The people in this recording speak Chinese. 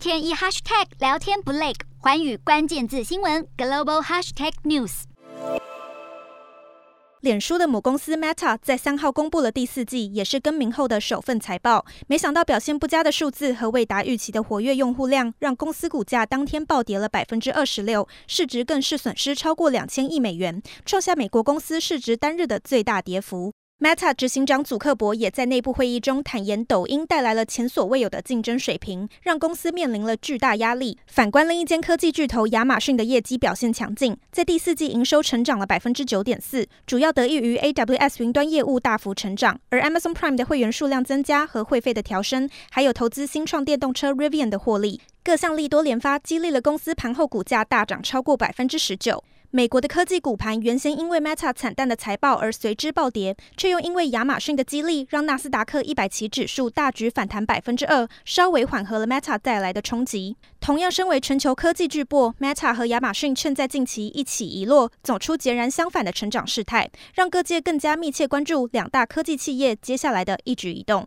天一 hashtag 聊天不累，寰宇关键字新闻 global hashtag news。脸书的母公司 Meta 在三号公布了第四季，也是更名后的首份财报。没想到表现不佳的数字和未达预期的活跃用户量，让公司股价当天暴跌了百分之二十六，市值更是损失超过两千亿美元，创下美国公司市值单日的最大跌幅。Meta 执行长祖克伯也在内部会议中坦言，抖音带来了前所未有的竞争水平，让公司面临了巨大压力。反观另一间科技巨头亚马逊的业绩表现强劲，在第四季营收成长了百分之九点四，主要得益于 AWS 云端业务大幅成长，而 Amazon Prime 的会员数量增加和会费的调升，还有投资新创电动车 Rivian 的获利，各项利多连发，激励了公司盘后股价大涨超过百分之十九。美国的科技股盘原先因为 Meta 惨淡的财报而随之暴跌，却又因为亚马逊的激励，让纳斯达克一百期指数大举反弹百分之二，稍微缓和了 Meta 带来的冲击。同样身为全球科技巨擘，Meta 和亚马逊却在近期一起一落，走出截然相反的成长势态，让各界更加密切关注两大科技企业接下来的一举一动。